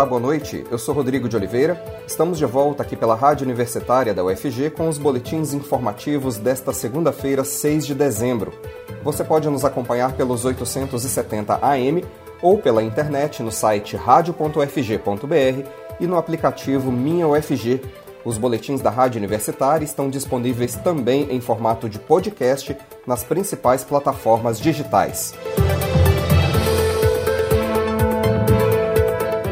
Olá, boa noite. Eu sou Rodrigo de Oliveira. Estamos de volta aqui pela Rádio Universitária da UFG com os boletins informativos desta segunda-feira, 6 de dezembro. Você pode nos acompanhar pelos 870 AM ou pela internet no site radio.ufg.br e no aplicativo Minha UFG. Os boletins da Rádio Universitária estão disponíveis também em formato de podcast nas principais plataformas digitais.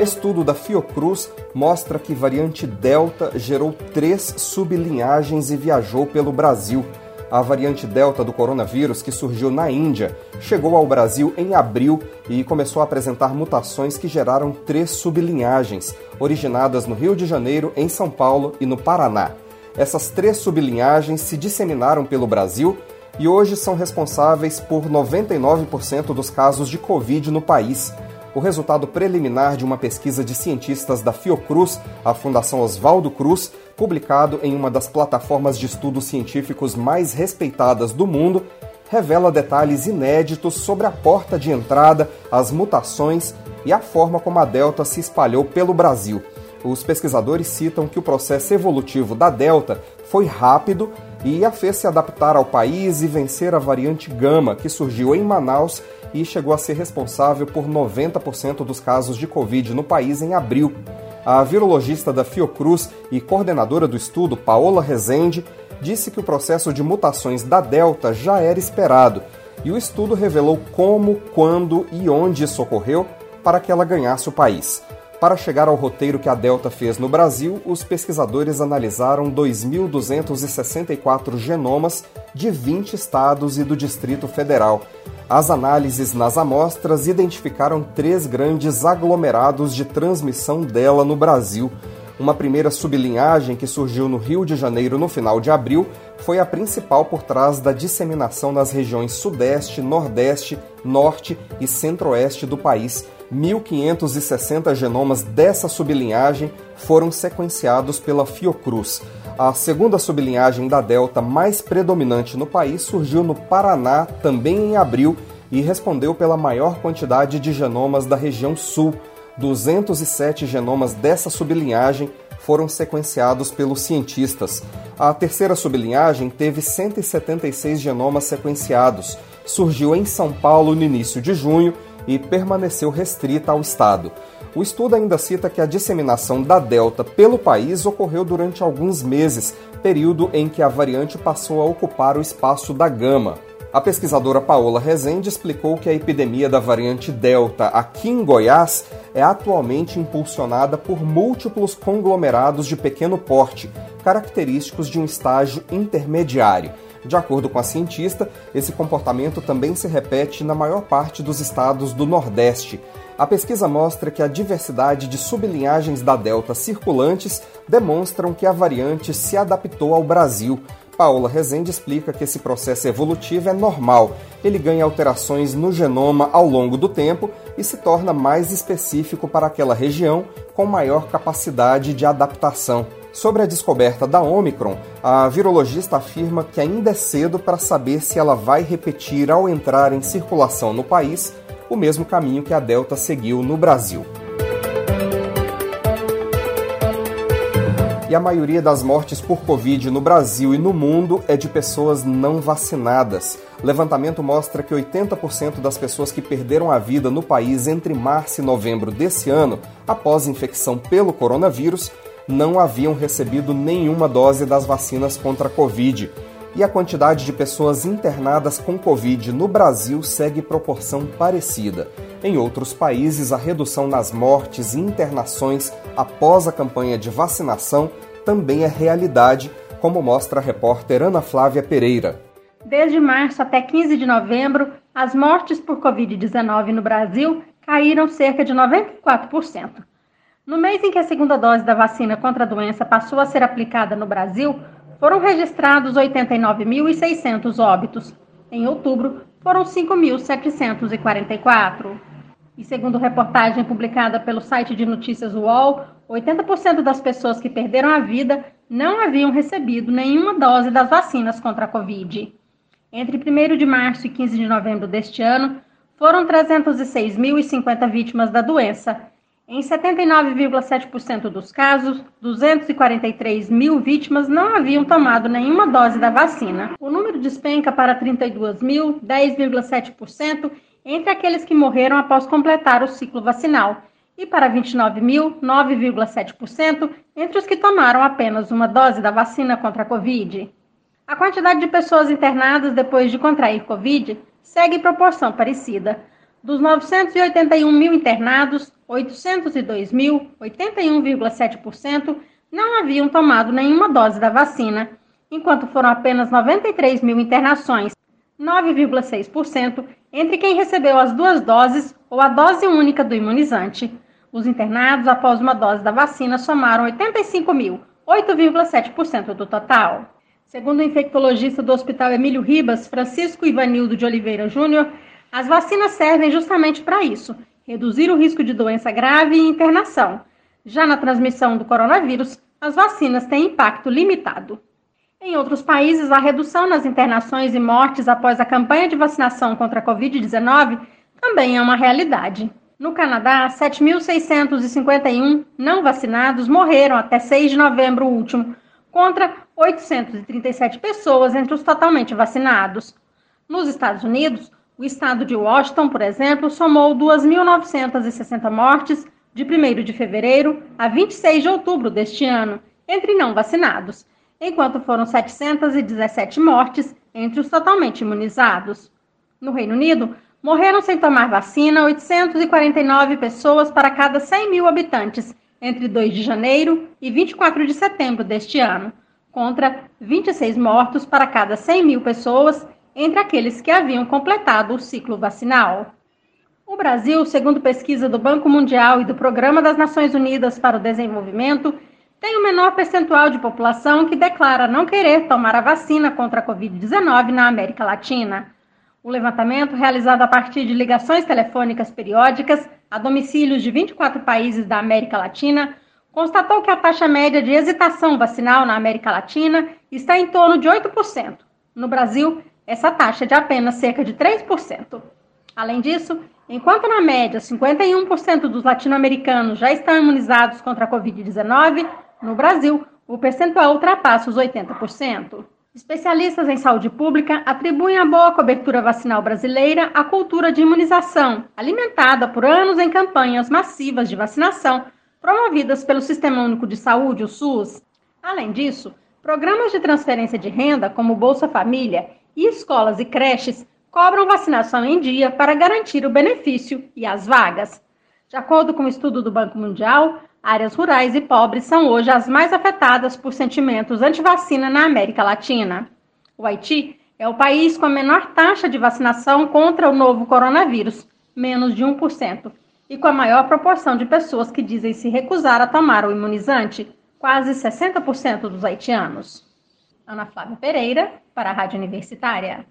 Estudo da Fiocruz mostra que variante Delta gerou três sublinhagens e viajou pelo Brasil. A variante Delta do coronavírus, que surgiu na Índia, chegou ao Brasil em abril e começou a apresentar mutações que geraram três sublinhagens, originadas no Rio de Janeiro, em São Paulo e no Paraná. Essas três sublinhagens se disseminaram pelo Brasil e hoje são responsáveis por 99% dos casos de Covid no país o resultado preliminar de uma pesquisa de cientistas da Fiocruz, a Fundação Oswaldo Cruz, publicado em uma das plataformas de estudos científicos mais respeitadas do mundo, revela detalhes inéditos sobre a porta de entrada, as mutações e a forma como a Delta se espalhou pelo Brasil. Os pesquisadores citam que o processo evolutivo da Delta foi rápido e a fez se adaptar ao país e vencer a variante Gama, que surgiu em Manaus e chegou a ser responsável por 90% dos casos de Covid no país em abril. A virologista da Fiocruz e coordenadora do estudo, Paola Rezende, disse que o processo de mutações da Delta já era esperado e o estudo revelou como, quando e onde isso ocorreu para que ela ganhasse o país. Para chegar ao roteiro que a Delta fez no Brasil, os pesquisadores analisaram 2.264 genomas de 20 estados e do Distrito Federal. As análises nas amostras identificaram três grandes aglomerados de transmissão dela no Brasil. Uma primeira sublinhagem que surgiu no Rio de Janeiro no final de abril foi a principal por trás da disseminação nas regiões Sudeste, Nordeste, Norte e Centro-Oeste do país 1.560 genomas dessa sublinhagem foram sequenciados pela Fiocruz. A segunda sublinhagem da Delta mais predominante no país surgiu no Paraná também em abril e respondeu pela maior quantidade de genomas da região sul. 207 genomas dessa sublinhagem foram sequenciados pelos cientistas. A terceira sublinhagem teve 176 genomas sequenciados. Surgiu em São Paulo no início de junho e permaneceu restrita ao estado. O estudo ainda cita que a disseminação da Delta pelo país ocorreu durante alguns meses, período em que a variante passou a ocupar o espaço da Gama. A pesquisadora Paola Rezende explicou que a epidemia da variante Delta aqui em Goiás é atualmente impulsionada por múltiplos conglomerados de pequeno porte, característicos de um estágio intermediário de acordo com a cientista, esse comportamento também se repete na maior parte dos estados do Nordeste. A pesquisa mostra que a diversidade de sublinhagens da Delta circulantes demonstram que a variante se adaptou ao Brasil. Paola Rezende explica que esse processo evolutivo é normal. Ele ganha alterações no genoma ao longo do tempo e se torna mais específico para aquela região, com maior capacidade de adaptação. Sobre a descoberta da Omicron, a virologista afirma que ainda é cedo para saber se ela vai repetir ao entrar em circulação no país o mesmo caminho que a Delta seguiu no Brasil. E a maioria das mortes por Covid no Brasil e no mundo é de pessoas não vacinadas. Levantamento mostra que 80% das pessoas que perderam a vida no país entre março e novembro desse ano, após infecção pelo coronavírus, não haviam recebido nenhuma dose das vacinas contra a Covid. E a quantidade de pessoas internadas com Covid no Brasil segue proporção parecida. Em outros países, a redução nas mortes e internações após a campanha de vacinação também é realidade, como mostra a repórter Ana Flávia Pereira. Desde março até 15 de novembro, as mortes por Covid-19 no Brasil caíram cerca de 94%. No mês em que a segunda dose da vacina contra a doença passou a ser aplicada no Brasil, foram registrados 89.600 óbitos. Em outubro, foram 5.744. E segundo reportagem publicada pelo site de notícias UOL, 80% das pessoas que perderam a vida não haviam recebido nenhuma dose das vacinas contra a Covid. Entre 1 de março e 15 de novembro deste ano, foram 306.050 vítimas da doença Em 79,7% dos casos, 243 mil vítimas não haviam tomado nenhuma dose da vacina. O número despenca para 32 mil, 10,7%, entre aqueles que morreram após completar o ciclo vacinal, e para 29 mil, 9,7%, entre os que tomaram apenas uma dose da vacina contra a Covid. A quantidade de pessoas internadas depois de contrair Covid segue proporção parecida. Dos 981 mil internados, 802 mil, 81,7%, não haviam tomado nenhuma dose da vacina, enquanto foram apenas 93 mil internações, 9,6%, entre quem recebeu as duas doses ou a dose única do imunizante. Os internados após uma dose da vacina somaram 85 mil, 8,7% do total. Segundo o infectologista do Hospital Emílio Ribas, Francisco Ivanildo de Oliveira Júnior, as vacinas servem justamente para isso, reduzir o risco de doença grave e internação. Já na transmissão do coronavírus, as vacinas têm impacto limitado. Em outros países, a redução nas internações e mortes após a campanha de vacinação contra a Covid-19 também é uma realidade. No Canadá, 7.651 não vacinados morreram até 6 de novembro último, contra 837 pessoas entre os totalmente vacinados. Nos Estados Unidos, o estado de Washington, por exemplo, somou 2.960 mortes de 1 de fevereiro a 26 de outubro deste ano, entre não vacinados, enquanto foram 717 mortes entre os totalmente imunizados. No Reino Unido, morreram sem tomar vacina 849 pessoas para cada 100 mil habitantes entre 2 de janeiro e 24 de setembro deste ano, contra 26 mortos para cada 100 mil pessoas entre aqueles que haviam completado o ciclo vacinal. O Brasil, segundo pesquisa do Banco Mundial e do Programa das Nações Unidas para o Desenvolvimento, tem o menor percentual de população que declara não querer tomar a vacina contra a Covid-19 na América Latina. O levantamento, realizado a partir de ligações telefônicas periódicas a domicílios de 24 países da América Latina, constatou que a taxa média de hesitação vacinal na América Latina está em torno de 8%. No Brasil, essa taxa é de apenas cerca de 3%. Além disso, enquanto na média 51% dos latino-americanos já estão imunizados contra a Covid-19, no Brasil o percentual ultrapassa os 80%. Especialistas em saúde pública atribuem a boa cobertura vacinal brasileira à cultura de imunização, alimentada por anos em campanhas massivas de vacinação promovidas pelo Sistema Único de Saúde, o SUS. Além disso, programas de transferência de renda, como Bolsa Família e escolas e creches cobram vacinação em dia para garantir o benefício e as vagas. De acordo com o um estudo do Banco Mundial, áreas rurais e pobres são hoje as mais afetadas por sentimentos anti-vacina na América Latina. O Haiti é o país com a menor taxa de vacinação contra o novo coronavírus, menos de 1%, e com a maior proporção de pessoas que dizem se recusar a tomar o imunizante, quase 60% dos haitianos. Ana Flávia Pereira, para a Rádio Universitária.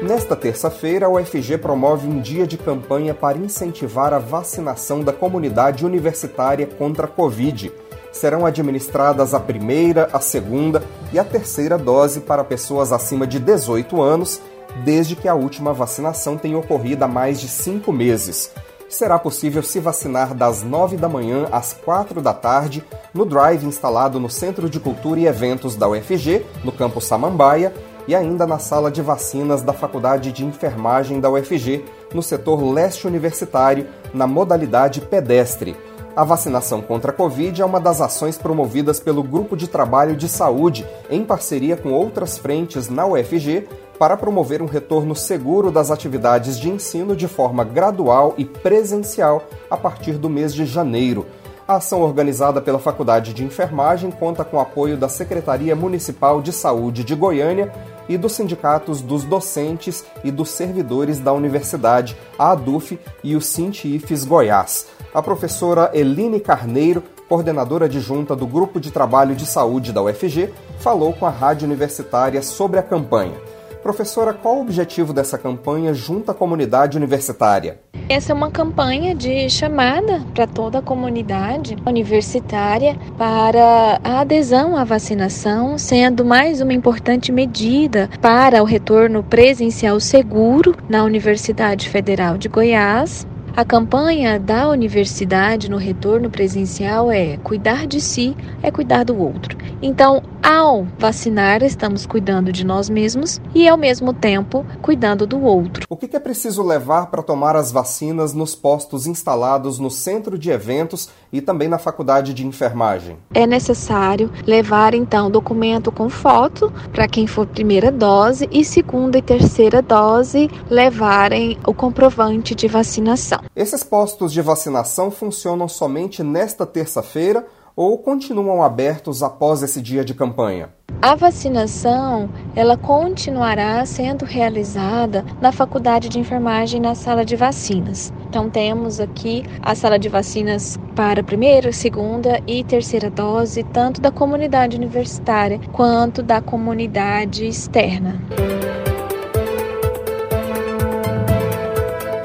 Nesta terça-feira, a UFG promove um dia de campanha para incentivar a vacinação da comunidade universitária contra a Covid. Serão administradas a primeira, a segunda e a terceira dose para pessoas acima de 18 anos, desde que a última vacinação tenha ocorrido há mais de cinco meses será possível se vacinar das 9 da manhã às 4 da tarde no drive instalado no Centro de Cultura e Eventos da UFG, no campus Samambaia, e ainda na sala de vacinas da Faculdade de Enfermagem da UFG, no setor leste universitário, na modalidade pedestre. A vacinação contra a Covid é uma das ações promovidas pelo Grupo de Trabalho de Saúde, em parceria com outras frentes na UFG, para promover um retorno seguro das atividades de ensino de forma gradual e presencial a partir do mês de janeiro. A ação organizada pela Faculdade de Enfermagem conta com o apoio da Secretaria Municipal de Saúde de Goiânia e dos sindicatos dos docentes e dos servidores da universidade, a ADUF e o Sintifes Goiás. A professora Eline Carneiro, coordenadora adjunta do Grupo de Trabalho de Saúde da UFG, falou com a Rádio Universitária sobre a campanha. Professora, qual o objetivo dessa campanha junto à comunidade universitária? Essa é uma campanha de chamada para toda a comunidade universitária para a adesão à vacinação, sendo mais uma importante medida para o retorno presencial seguro na Universidade Federal de Goiás a campanha da universidade no retorno presencial é cuidar de si é cuidar do outro. Então, ao vacinar, estamos cuidando de nós mesmos e, ao mesmo tempo, cuidando do outro. O que é preciso levar para tomar as vacinas nos postos instalados no centro de eventos e também na faculdade de enfermagem? É necessário levar, então, documento com foto para quem for primeira dose e segunda e terceira dose levarem o comprovante de vacinação. Esses postos de vacinação funcionam somente nesta terça-feira ou continuam abertos após esse dia de campanha? A vacinação, ela continuará sendo realizada na Faculdade de Enfermagem na sala de vacinas. Então temos aqui a sala de vacinas para primeira, segunda e terceira dose, tanto da comunidade universitária quanto da comunidade externa.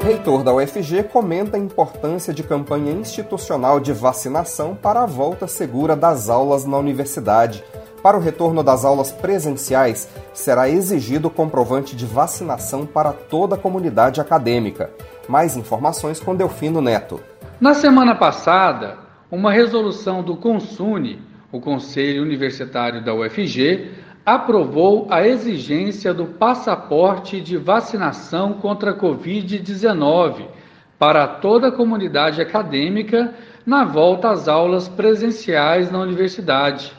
Reitor da UFG comenta a importância de campanha institucional de vacinação para a volta segura das aulas na universidade. Para o retorno das aulas presenciais, será exigido comprovante de vacinação para toda a comunidade acadêmica. Mais informações com Delfino Neto. Na semana passada, uma resolução do CONSUNE, o Conselho Universitário da UFG, aprovou a exigência do passaporte de vacinação contra a Covid-19 para toda a comunidade acadêmica na volta às aulas presenciais na universidade.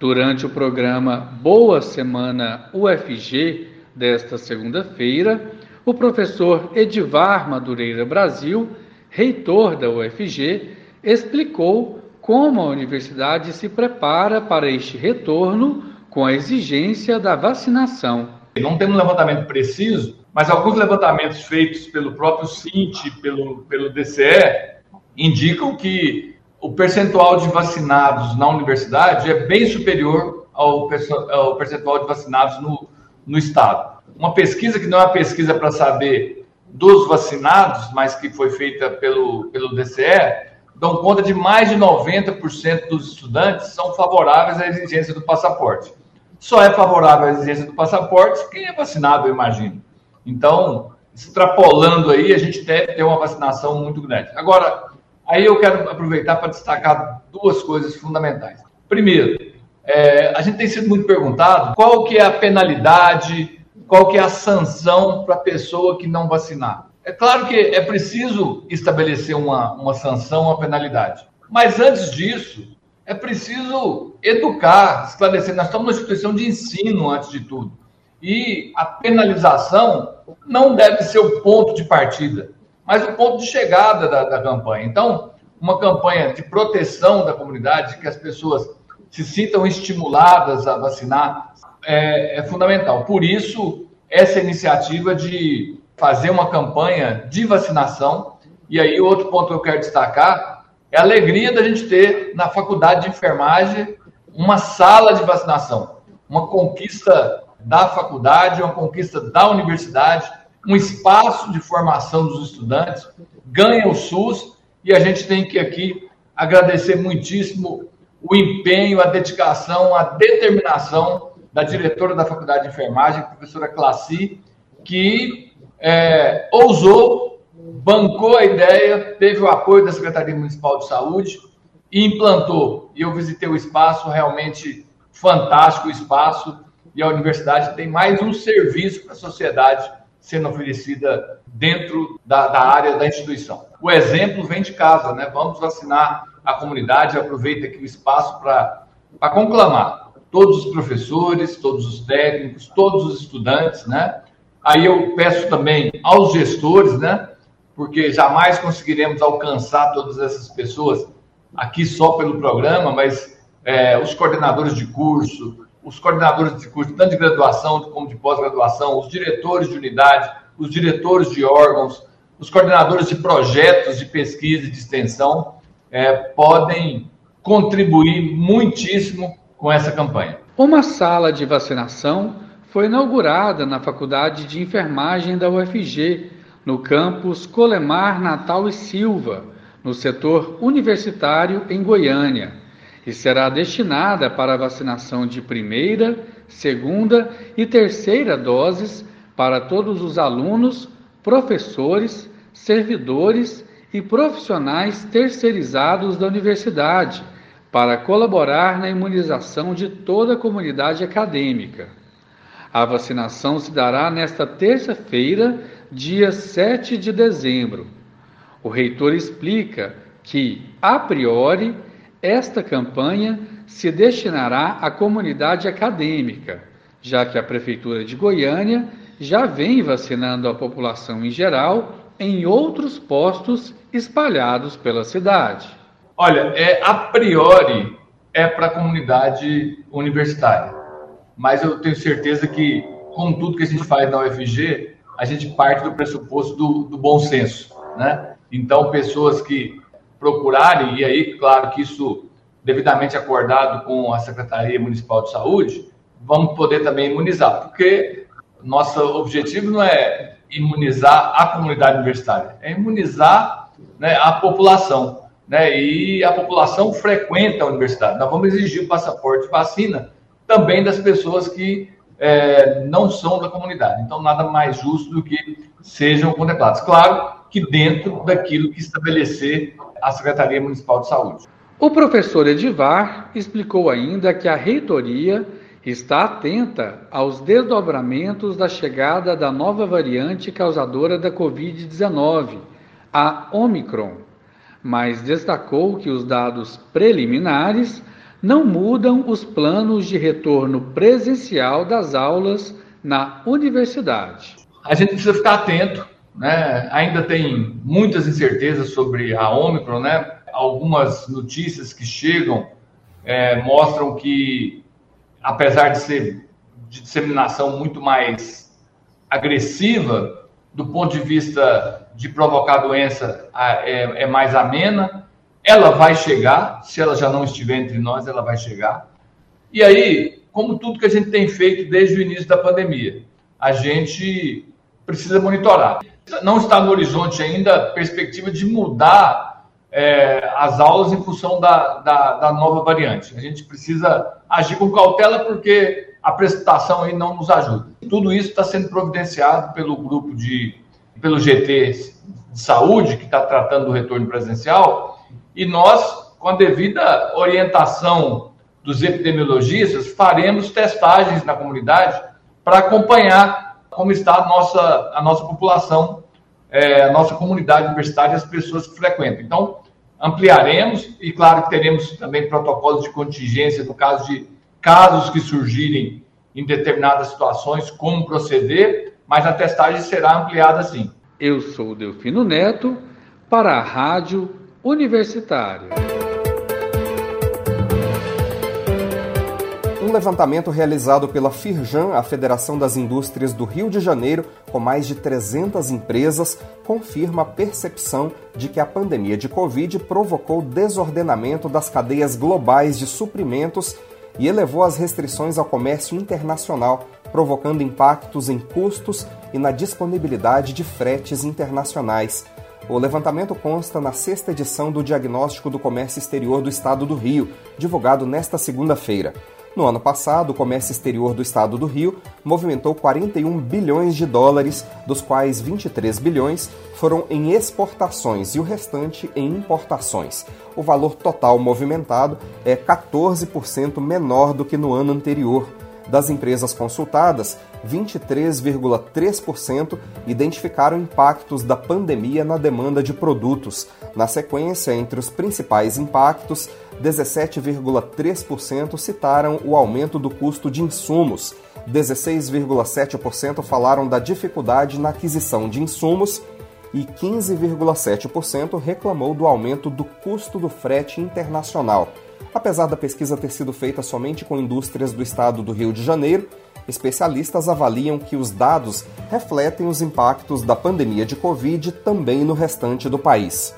Durante o programa Boa Semana UFG desta segunda-feira, o professor Edivar Madureira Brasil, reitor da UFG, explicou como a universidade se prepara para este retorno com a exigência da vacinação. Não temos um levantamento preciso, mas alguns levantamentos feitos pelo próprio CINT, pelo, pelo DCE, indicam que o percentual de vacinados na universidade é bem superior ao, ao percentual de vacinados no, no estado. Uma pesquisa que não é uma pesquisa para saber dos vacinados, mas que foi feita pelo, pelo DCE, dão conta de mais de 90% dos estudantes são favoráveis à exigência do passaporte só é favorável à exigência do passaporte quem é vacinado, eu imagino. Então, extrapolando aí, a gente deve ter uma vacinação muito grande. Agora, aí eu quero aproveitar para destacar duas coisas fundamentais. Primeiro, é, a gente tem sido muito perguntado qual que é a penalidade, qual que é a sanção para a pessoa que não vacinar. É claro que é preciso estabelecer uma, uma sanção, uma penalidade. Mas antes disso, é preciso educar, esclarecer. Nós estamos numa instituição de ensino, antes de tudo. E a penalização não deve ser o ponto de partida, mas o ponto de chegada da, da campanha. Então, uma campanha de proteção da comunidade, que as pessoas se sintam estimuladas a vacinar, é, é fundamental. Por isso, essa iniciativa de fazer uma campanha de vacinação. E aí, outro ponto que eu quero destacar é a alegria da gente ter na faculdade de enfermagem uma sala de vacinação, uma conquista da faculdade, uma conquista da universidade, um espaço de formação dos estudantes, ganha o SUS e a gente tem que aqui agradecer muitíssimo o empenho, a dedicação, a determinação da diretora da Faculdade de Enfermagem, professora Classi, que é, ousou bancou a ideia, teve o apoio da Secretaria Municipal de Saúde e implantou. E eu visitei o espaço, realmente fantástico o espaço, e a universidade tem mais um serviço para a sociedade sendo oferecida dentro da, da, área da instituição. O exemplo vem de casa, né? Vamos vacinar a comunidade, aproveita aqui o espaço para conclamar todos os professores, todos os técnicos, todos os estudantes, né? Aí eu peço também aos gestores, né? Porque jamais conseguiremos alcançar todas essas pessoas aqui só pelo programa, mas é, os coordenadores de curso, os coordenadores de curso, tanto de graduação como de pós-graduação, os diretores de unidade, os diretores de órgãos, os coordenadores de projetos de pesquisa e de extensão é, podem contribuir muitíssimo com essa campanha. Uma sala de vacinação foi inaugurada na Faculdade de Enfermagem da UFG, no campus Colemar Natal e Silva, no setor universitário em Goiânia, e será destinada para a vacinação de primeira, segunda e terceira doses para todos os alunos, professores, servidores e profissionais terceirizados da universidade, para colaborar na imunização de toda a comunidade acadêmica. A vacinação se dará nesta terça-feira, dia 7 de dezembro. O reitor explica que, a priori, esta campanha se destinará à comunidade acadêmica, já que a Prefeitura de Goiânia já vem vacinando a população em geral em outros postos espalhados pela cidade. Olha, é a priori é para a comunidade universitária mas eu tenho certeza que, com tudo que a gente faz na UFG, a gente parte do pressuposto do, do bom senso, né? Então, pessoas que procurarem, e aí, claro que isso devidamente acordado com a Secretaria Municipal de Saúde, vamos poder também imunizar, porque nosso objetivo não é imunizar a comunidade universitária, é imunizar né, a população. Né, e a população frequenta a universidade. Nós vamos exigir o passaporte de vacina também das pessoas que é, não são da comunidade. Então, nada mais justo do que sejam contemplados. Claro que dentro daquilo que estabelecer a Secretaria Municipal de Saúde. O professor Edivar explicou ainda que a reitoria está atenta aos desdobramentos da chegada da nova variante causadora da Covid-19, a Omicron, mas destacou que os dados preliminares não mudam os planos de retorno presencial das aulas na universidade. A gente precisa ficar atento, né? Ainda tem muitas incertezas sobre a Ômicron, né? Algumas notícias que chegam é, mostram que, apesar de ser de disseminação muito mais agressiva, do ponto de vista de provocar doença, é, é mais amena ela vai chegar, se ela já não estiver entre nós, ela vai chegar. E aí, como tudo que a gente tem feito desde o início da pandemia, a gente precisa monitorar. Não está no horizonte ainda a perspectiva de mudar é, as aulas em função da, da, da, nova variante. A gente precisa agir com cautela porque a prestação aí não nos ajuda. Tudo isso está sendo providenciado pelo grupo de, pelo GT de saúde, que está tratando do retorno presencial, e nós, com a devida orientação dos epidemiologistas, faremos testagens na comunidade para acompanhar como está a nossa, a nossa população, é, a nossa comunidade universitária, as pessoas que frequentam. Então, ampliaremos e, claro, que teremos também protocolos de contingência no caso de casos que surgirem em determinadas situações, como proceder, mas a testagem será ampliada sim. Eu sou Delfino Neto, para a Rádio Universitário. Um levantamento realizado pela Firjan, a Federação das Indústrias do Rio de Janeiro, com mais de 300 empresas, confirma a percepção de que a pandemia de Covid provocou desordenamento das cadeias globais de suprimentos e elevou as restrições ao comércio internacional, provocando impactos em custos e na disponibilidade de fretes internacionais. O levantamento consta na sexta edição do Diagnóstico do Comércio Exterior do Estado do Rio, divulgado nesta segunda-feira. No ano passado, o comércio exterior do estado do Rio movimentou 41 bilhões de dólares, dos quais 23 bilhões foram em exportações e o restante em importações. O valor total movimentado é 14% menor do que no ano anterior. Das empresas consultadas, 23,3% identificaram impactos da pandemia na demanda de produtos. Na sequência, entre os principais impactos, 17,3% citaram o aumento do custo de insumos, 16,7% falaram da dificuldade na aquisição de insumos e 15,7% reclamou do aumento do custo do frete internacional. Apesar da pesquisa ter sido feita somente com indústrias do estado do Rio de Janeiro, especialistas avaliam que os dados refletem os impactos da pandemia de Covid também no restante do país.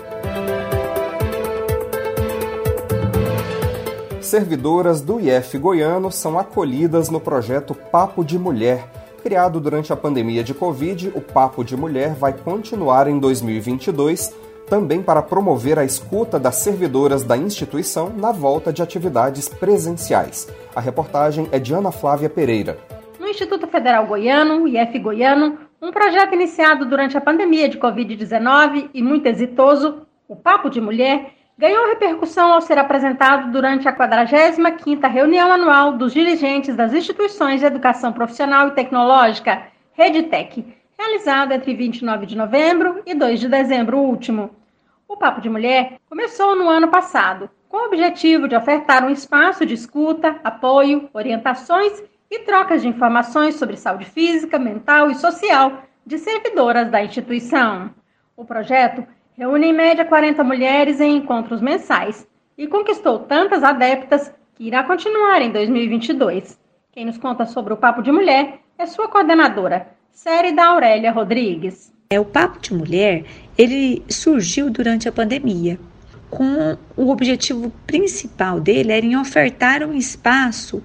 Servidoras do IF Goiano são acolhidas no projeto Papo de Mulher. Criado durante a pandemia de Covid, o Papo de Mulher vai continuar em 2022, também para promover a escuta das servidoras da instituição na volta de atividades presenciais. A reportagem é de Ana Flávia Pereira. No Instituto Federal Goiano, IF Goiano, um projeto iniciado durante a pandemia de Covid-19 e muito exitoso, o Papo de Mulher, ganhou repercussão ao ser apresentado durante a 45ª reunião anual dos dirigentes das instituições de educação profissional e tecnológica, RedeTech, realizada entre 29 de novembro e 2 de dezembro último. O Papo de Mulher começou no ano passado, com o objetivo de ofertar um espaço de escuta, apoio, orientações e trocas de informações sobre saúde física, mental e social de servidoras da instituição. O projeto reúne em média 40 mulheres em encontros mensais e conquistou tantas adeptas que irá continuar em 2022. Quem nos conta sobre o Papo de Mulher é sua coordenadora, Série da Aurélia Rodrigues. É, o Papo de Mulher, ele surgiu durante a pandemia, com o objetivo principal dele era em ofertar um espaço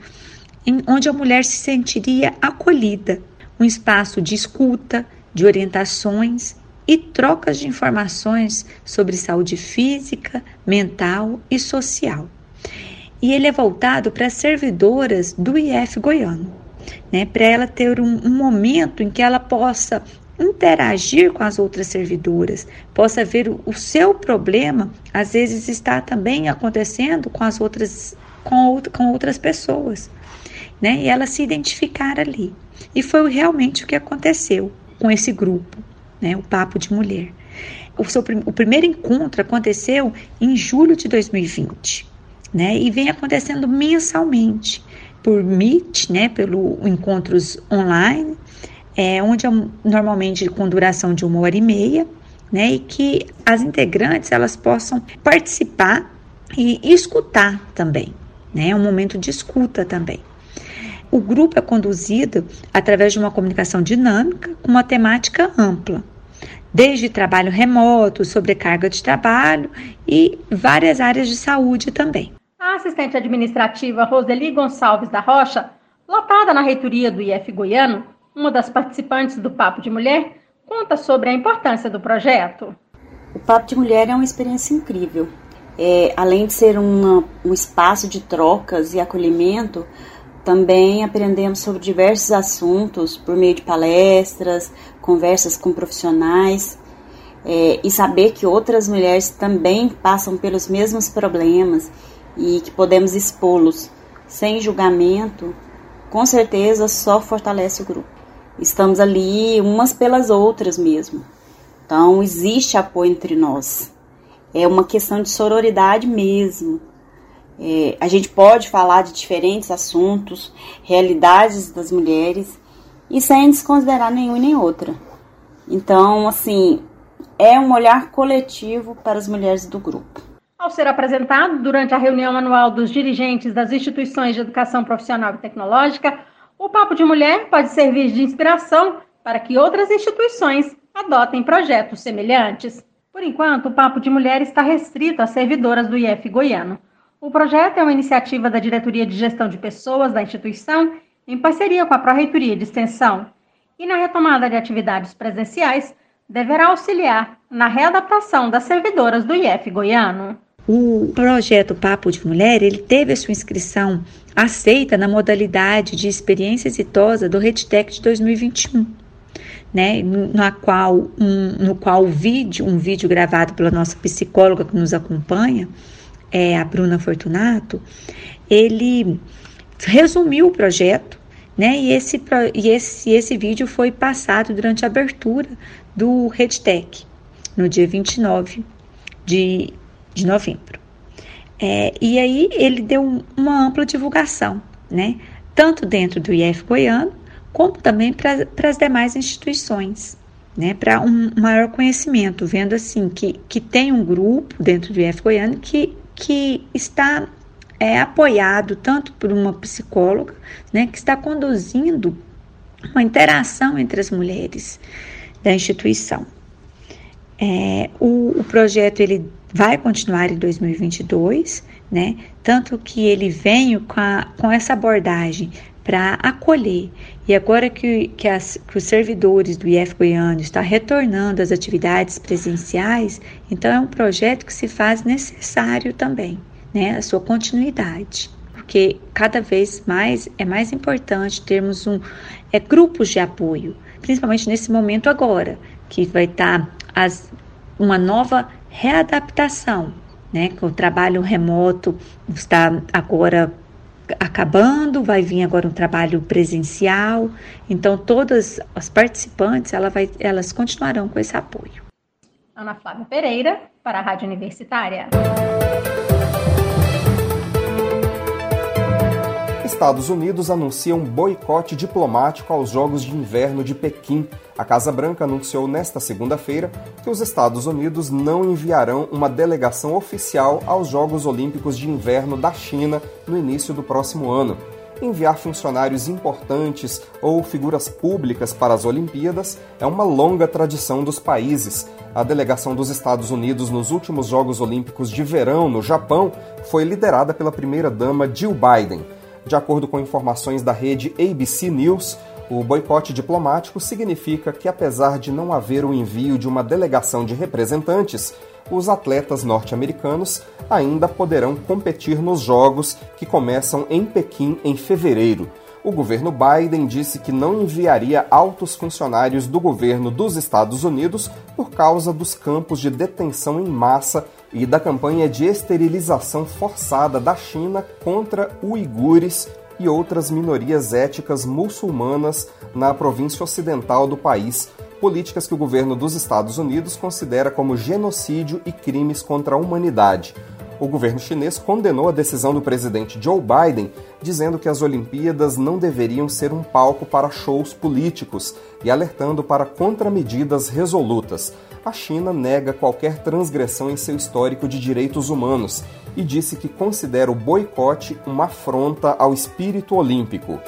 em onde a mulher se sentiria acolhida, um espaço de escuta, de orientações e trocas de informações sobre saúde física, mental e social. E ele é voltado para servidoras do IF goiano, né, para ela ter um, um momento em que ela possa interagir com as outras servidoras, possa ver o, o seu problema, às vezes está também acontecendo com as outras com, com outras pessoas, né? E ela se identificar ali. E foi realmente o que aconteceu com esse grupo né, o Papo de Mulher. O, seu, o primeiro encontro aconteceu em julho de 2020, né, e vem acontecendo mensalmente por Meet, né, pelo encontros online, é, onde é normalmente com duração de uma hora e meia, né, e que as integrantes elas possam participar e escutar também, né, é um momento de escuta também. O grupo é conduzido através de uma comunicação dinâmica com uma temática ampla, desde trabalho remoto, sobrecarga de trabalho e várias áreas de saúde também. A assistente administrativa Roseli Gonçalves da Rocha, lotada na reitoria do IF Goiano, uma das participantes do Papo de Mulher, conta sobre a importância do projeto. O Papo de Mulher é uma experiência incrível. É, além de ser um espaço de trocas e acolhimento, também aprendemos sobre diversos assuntos por meio de palestras, conversas com profissionais é, e saber que outras mulheres também passam pelos mesmos problemas e que podemos expô-los sem julgamento, com certeza só fortalece o grupo. Estamos ali umas pelas outras mesmo. Então existe apoio entre nós. É uma questão de sororidade mesmo é, a gente pode falar de diferentes assuntos, realidades das mulheres, e sem desconsiderar nenhuma e nem outra. Então, assim, é um olhar coletivo para as mulheres do grupo. Ao ser apresentado durante a reunião anual dos dirigentes das instituições de educação profissional e tecnológica, o Papo de Mulher pode servir de inspiração para que outras instituições adotem projetos semelhantes. Por enquanto, o Papo de Mulher está restrito às servidoras do IF Goiano. O projeto é uma iniciativa da Diretoria de Gestão de Pessoas da instituição, em parceria com a Pró-Reitoria de Extensão, e na retomada de atividades presenciais, deverá auxiliar na readaptação das servidoras do IF goiano. O projeto Papo de Mulher, ele teve a sua inscrição aceita na modalidade de experiência exitosa do RedTech de 2021. Né, na qual, um, no qual o vídeo, um vídeo gravado pela nossa psicóloga que nos acompanha, é, a Bruna Fortunato, ele resumiu o projeto, né? E esse, e esse, esse vídeo foi passado durante a abertura do RedTech, no dia 29 de, de novembro. É, e aí ele deu uma ampla divulgação, né? Tanto dentro do IF Goiano, como também para as demais instituições. Né, para um maior conhecimento, vendo assim que, que tem um grupo dentro do IF Goiano que que está é, apoiado tanto por uma psicóloga, né, que está conduzindo uma interação entre as mulheres da instituição. É, o, o projeto ele vai continuar em 2022, né? Tanto que ele vem com, com essa abordagem para acolher. E agora que, que, as, que, os servidores do IF Goiano estão retornando às atividades presenciais, então é um projeto que se faz necessário também, né? A sua continuidade. Porque cada vez mais é mais importante termos um, é, grupos de apoio, principalmente nesse momento agora, que vai estar tá as, uma nova readaptação, né? Que o trabalho remoto está agora acabando, vai vir agora um trabalho presencial. Então todas as participantes, ela vai, elas continuarão com esse apoio. Ana Flávia Pereira para a Rádio Universitária. Estados Unidos anuncia um boicote diplomático aos Jogos de Inverno de Pequim. A Casa Branca anunciou nesta segunda-feira que os Estados Unidos não enviarão uma delegação oficial aos Jogos Olímpicos de Inverno da China no início do próximo ano. Enviar funcionários importantes ou figuras públicas para as Olimpíadas é uma longa tradição dos países. A delegação dos Estados Unidos nos últimos Jogos Olímpicos de Verão no Japão foi liderada pela primeira-dama Jill Biden. De acordo com informações da rede ABC News, o boicote diplomático significa que, apesar de não haver o envio de uma delegação de representantes, os atletas norte-americanos ainda poderão competir nos Jogos que começam em Pequim em fevereiro. O governo Biden disse que não enviaria altos funcionários do governo dos Estados Unidos por causa dos campos de detenção em massa e da campanha de esterilização forçada da China contra uigures e outras minorias étnicas muçulmanas na província ocidental do país, políticas que o governo dos Estados Unidos considera como genocídio e crimes contra a humanidade. O governo chinês condenou a decisão do presidente Joe Biden, dizendo que as Olimpíadas não deveriam ser um palco para shows políticos e alertando para contramedidas resolutas a China nega qualquer transgressão em seu histórico de direitos humanos e disse que considera o boicote uma afronta ao espírito olímpico.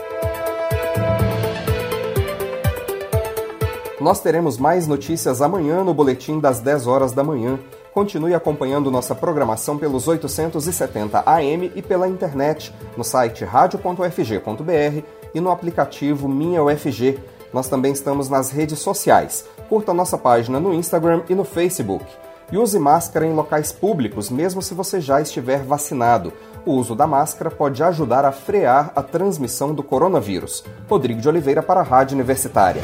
Nós teremos mais notícias amanhã no boletim das 10 horas da manhã. Continue acompanhando nossa programação pelos 870 AM e pela internet no site radio.ufg.br e no aplicativo Minha UFG. Nós também estamos nas redes sociais curta nossa página no Instagram e no Facebook. E use máscara em locais públicos, mesmo se você já estiver vacinado. O uso da máscara pode ajudar a frear a transmissão do coronavírus. Rodrigo de Oliveira para a Rádio Universitária.